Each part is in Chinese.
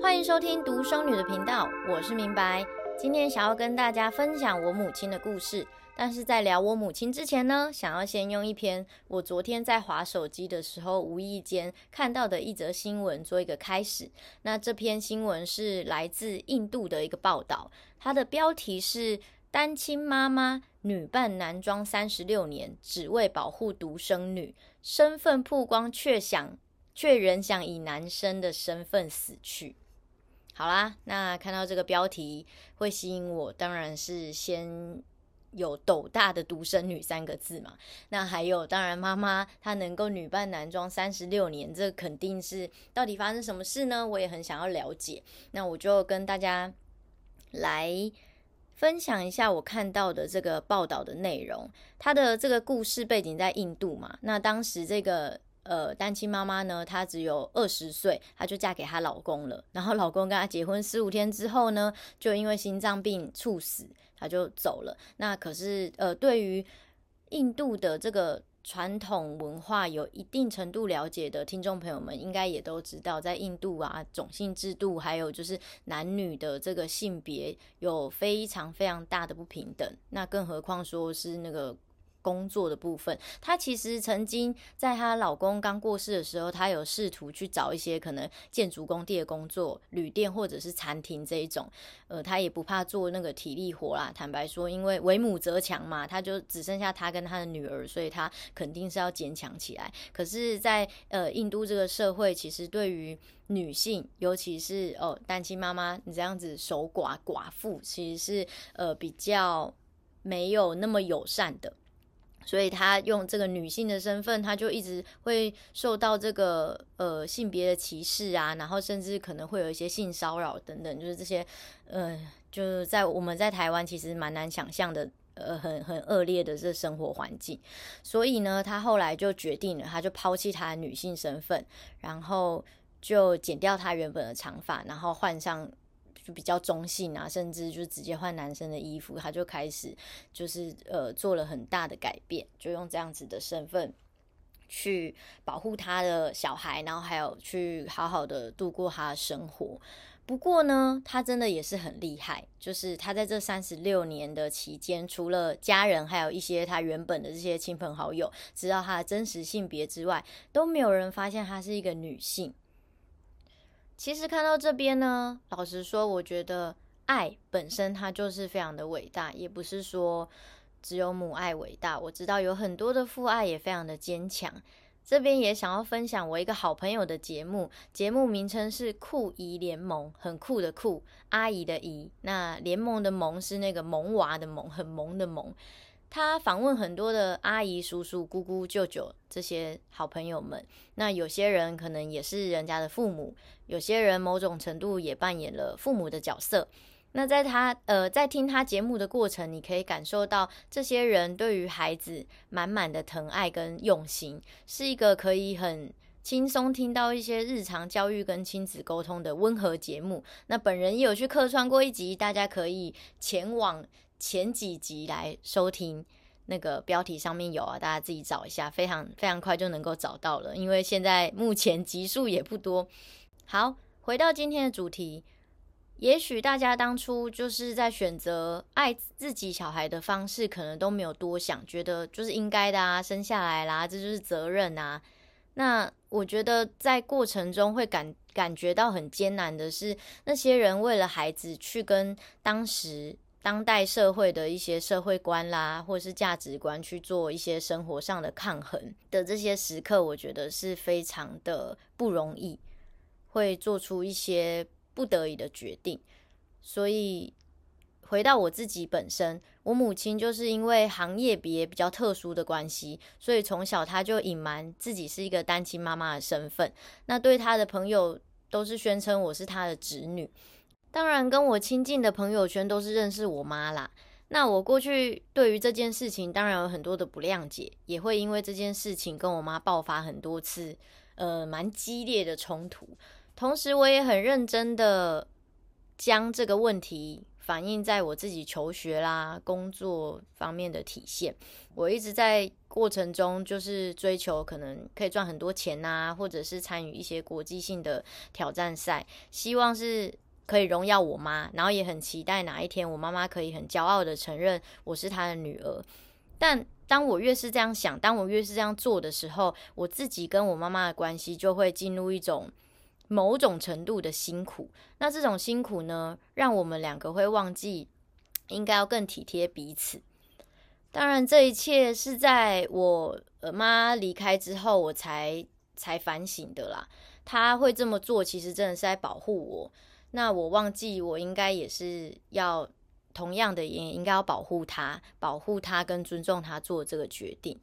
欢迎收听独生女的频道，我是明白。今天想要跟大家分享我母亲的故事。但是在聊我母亲之前呢，想要先用一篇我昨天在滑手机的时候无意间看到的一则新闻做一个开始。那这篇新闻是来自印度的一个报道，它的标题是“单亲妈妈女扮男装三十六年，只为保护独生女，身份曝光却想却仍想以男生的身份死去”。好啦，那看到这个标题会吸引我，当然是先。有斗大的独生女三个字嘛？那还有，当然妈妈她能够女扮男装三十六年，这肯定是到底发生什么事呢？我也很想要了解。那我就跟大家来分享一下我看到的这个报道的内容。他的这个故事背景在印度嘛？那当时这个。呃，单亲妈妈呢，她只有二十岁，她就嫁给她老公了。然后老公跟她结婚十五天之后呢，就因为心脏病猝死，她就走了。那可是呃，对于印度的这个传统文化有一定程度了解的听众朋友们，应该也都知道，在印度啊，种姓制度还有就是男女的这个性别有非常非常大的不平等。那更何况说是那个。工作的部分，她其实曾经在她老公刚过世的时候，她有试图去找一些可能建筑工地的工作、旅店或者是餐厅这一种，呃，她也不怕做那个体力活啦。坦白说，因为为母则强嘛，她就只剩下她跟她的女儿，所以她肯定是要坚强起来。可是在，呃印度这个社会，其实对于女性，尤其是哦单亲妈妈，你这样子守寡寡妇，其实是呃比较没有那么友善的。所以她用这个女性的身份，她就一直会受到这个呃性别的歧视啊，然后甚至可能会有一些性骚扰等等，就是这些呃，就是在我们在台湾其实蛮难想象的，呃，很很恶劣的这生活环境。所以呢，她后来就决定了，她就抛弃她的女性身份，然后就剪掉她原本的长发，然后换上。就比较中性啊，甚至就直接换男生的衣服，他就开始就是呃做了很大的改变，就用这样子的身份去保护他的小孩，然后还有去好好的度过他的生活。不过呢，他真的也是很厉害，就是他在这三十六年的期间，除了家人还有一些他原本的这些亲朋好友知道他的真实性别之外，都没有人发现他是一个女性。其实看到这边呢，老实说，我觉得爱本身它就是非常的伟大，也不是说只有母爱伟大。我知道有很多的父爱也非常的坚强。这边也想要分享我一个好朋友的节目，节目名称是酷姨联盟，很酷的酷，阿姨的姨，那联盟的萌是那个萌娃的萌，很萌的萌。他访问很多的阿姨、叔叔、姑姑、舅舅这些好朋友们，那有些人可能也是人家的父母，有些人某种程度也扮演了父母的角色。那在他呃在听他节目的过程，你可以感受到这些人对于孩子满满的疼爱跟用心，是一个可以很轻松听到一些日常教育跟亲子沟通的温和节目。那本人也有去客串过一集，大家可以前往。前几集来收听，那个标题上面有啊，大家自己找一下，非常非常快就能够找到了。因为现在目前集数也不多。好，回到今天的主题，也许大家当初就是在选择爱自己小孩的方式，可能都没有多想，觉得就是应该的啊，生下来啦，这就是责任啊。那我觉得在过程中会感感觉到很艰难的是，那些人为了孩子去跟当时。当代社会的一些社会观啦，或是价值观去做一些生活上的抗衡的这些时刻，我觉得是非常的不容易，会做出一些不得已的决定。所以回到我自己本身，我母亲就是因为行业别比较特殊的关系，所以从小她就隐瞒自己是一个单亲妈妈的身份。那对她的朋友都是宣称我是她的侄女。当然，跟我亲近的朋友圈都是认识我妈啦。那我过去对于这件事情，当然有很多的不谅解，也会因为这件事情跟我妈爆发很多次，呃，蛮激烈的冲突。同时，我也很认真的将这个问题反映在我自己求学啦、工作方面的体现。我一直在过程中就是追求可能可以赚很多钱呐，或者是参与一些国际性的挑战赛，希望是可以荣耀我妈，然后也很期待哪一天我妈妈可以很骄傲的承认我是她的女儿。但当我越是这样想，当我越是这样做的时候，我自己跟我妈妈的关系就会进入一种。某种程度的辛苦，那这种辛苦呢，让我们两个会忘记应该要更体贴彼此。当然，这一切是在我妈离开之后，我才才反省的啦。她会这么做，其实真的是在保护我。那我忘记，我应该也是要同样的，也应该要保护他，保护他跟尊重他做这个决定。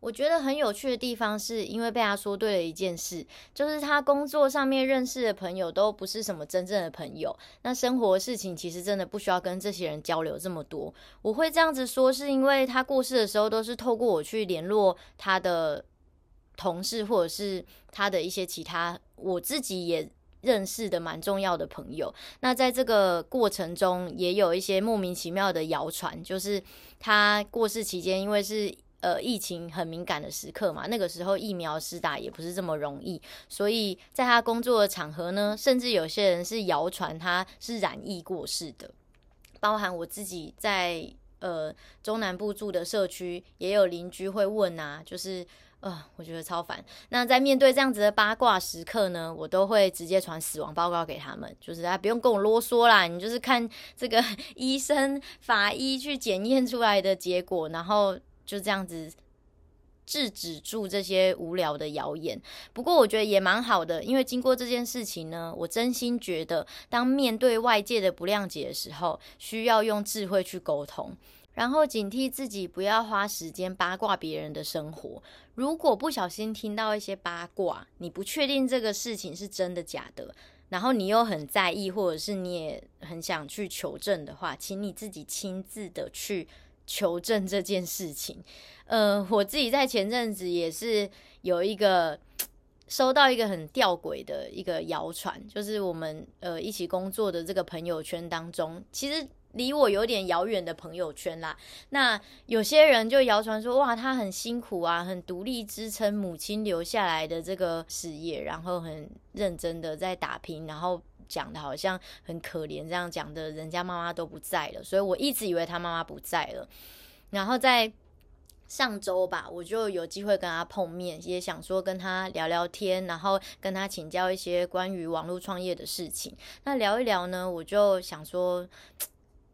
我觉得很有趣的地方，是因为被他说对了一件事，就是他工作上面认识的朋友都不是什么真正的朋友。那生活事情其实真的不需要跟这些人交流这么多。我会这样子说，是因为他过世的时候都是透过我去联络他的同事，或者是他的一些其他我自己也认识的蛮重要的朋友。那在这个过程中，也有一些莫名其妙的谣传，就是他过世期间，因为是。呃，疫情很敏感的时刻嘛，那个时候疫苗施打也不是这么容易，所以在他工作的场合呢，甚至有些人是谣传他是染疫过世的，包含我自己在呃中南部住的社区，也有邻居会问啊，就是呃，我觉得超烦。那在面对这样子的八卦时刻呢，我都会直接传死亡报告给他们，就是啊不用跟我啰嗦啦，你就是看 这个医生法医去检验出来的结果，然后。就这样子制止住这些无聊的谣言。不过我觉得也蛮好的，因为经过这件事情呢，我真心觉得，当面对外界的不谅解的时候，需要用智慧去沟通，然后警惕自己不要花时间八卦别人的生活。如果不小心听到一些八卦，你不确定这个事情是真的假的，然后你又很在意，或者是你也很想去求证的话，请你自己亲自的去。求证这件事情，呃，我自己在前阵子也是有一个收到一个很吊诡的一个谣传，就是我们呃一起工作的这个朋友圈当中，其实离我有点遥远的朋友圈啦。那有些人就谣传说，哇，他很辛苦啊，很独立支撑母亲留下来的这个事业，然后很认真的在打拼，然后。讲的好像很可怜，这样讲的，人家妈妈都不在了，所以我一直以为他妈妈不在了。然后在上周吧，我就有机会跟他碰面，也想说跟他聊聊天，然后跟他请教一些关于网络创业的事情。那聊一聊呢，我就想说，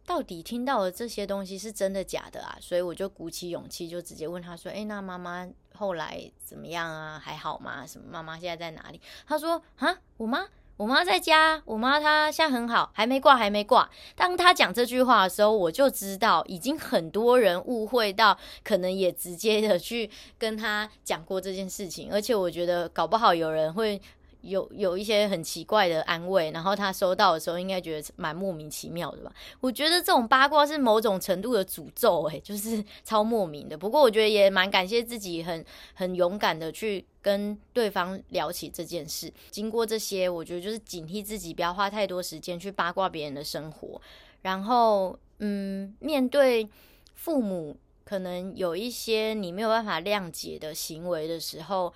到底听到的这些东西是真的假的啊？所以我就鼓起勇气，就直接问他说：“诶，那妈妈后来怎么样啊？还好吗？什么？妈妈现在在哪里？”他说：“啊，我妈。”我妈在家，我妈她现在很好，还没挂，还没挂。当她讲这句话的时候，我就知道已经很多人误会到，可能也直接的去跟她讲过这件事情，而且我觉得搞不好有人会。有有一些很奇怪的安慰，然后他收到的时候应该觉得蛮莫名其妙的吧？我觉得这种八卦是某种程度的诅咒，欸，就是超莫名的。不过我觉得也蛮感谢自己很很勇敢的去跟对方聊起这件事。经过这些，我觉得就是警惕自己不要花太多时间去八卦别人的生活。然后，嗯，面对父母可能有一些你没有办法谅解的行为的时候。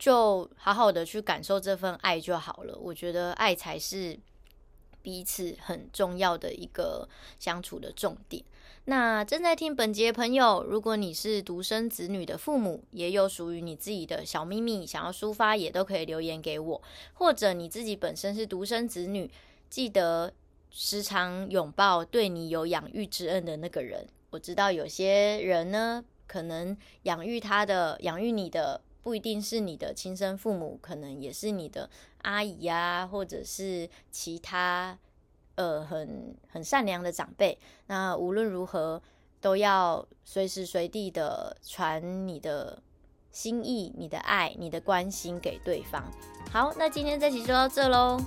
就好好的去感受这份爱就好了。我觉得爱才是彼此很重要的一个相处的重点。那正在听本节朋友，如果你是独生子女的父母，也有属于你自己的小秘密想要抒发，也都可以留言给我。或者你自己本身是独生子女，记得时常拥抱对你有养育之恩的那个人。我知道有些人呢，可能养育他的、养育你的。不一定是你的亲生父母，可能也是你的阿姨、啊，或者是其他呃很很善良的长辈。那无论如何，都要随时随地的传你的心意、你的爱、你的关心给对方。好，那今天这期就到这喽。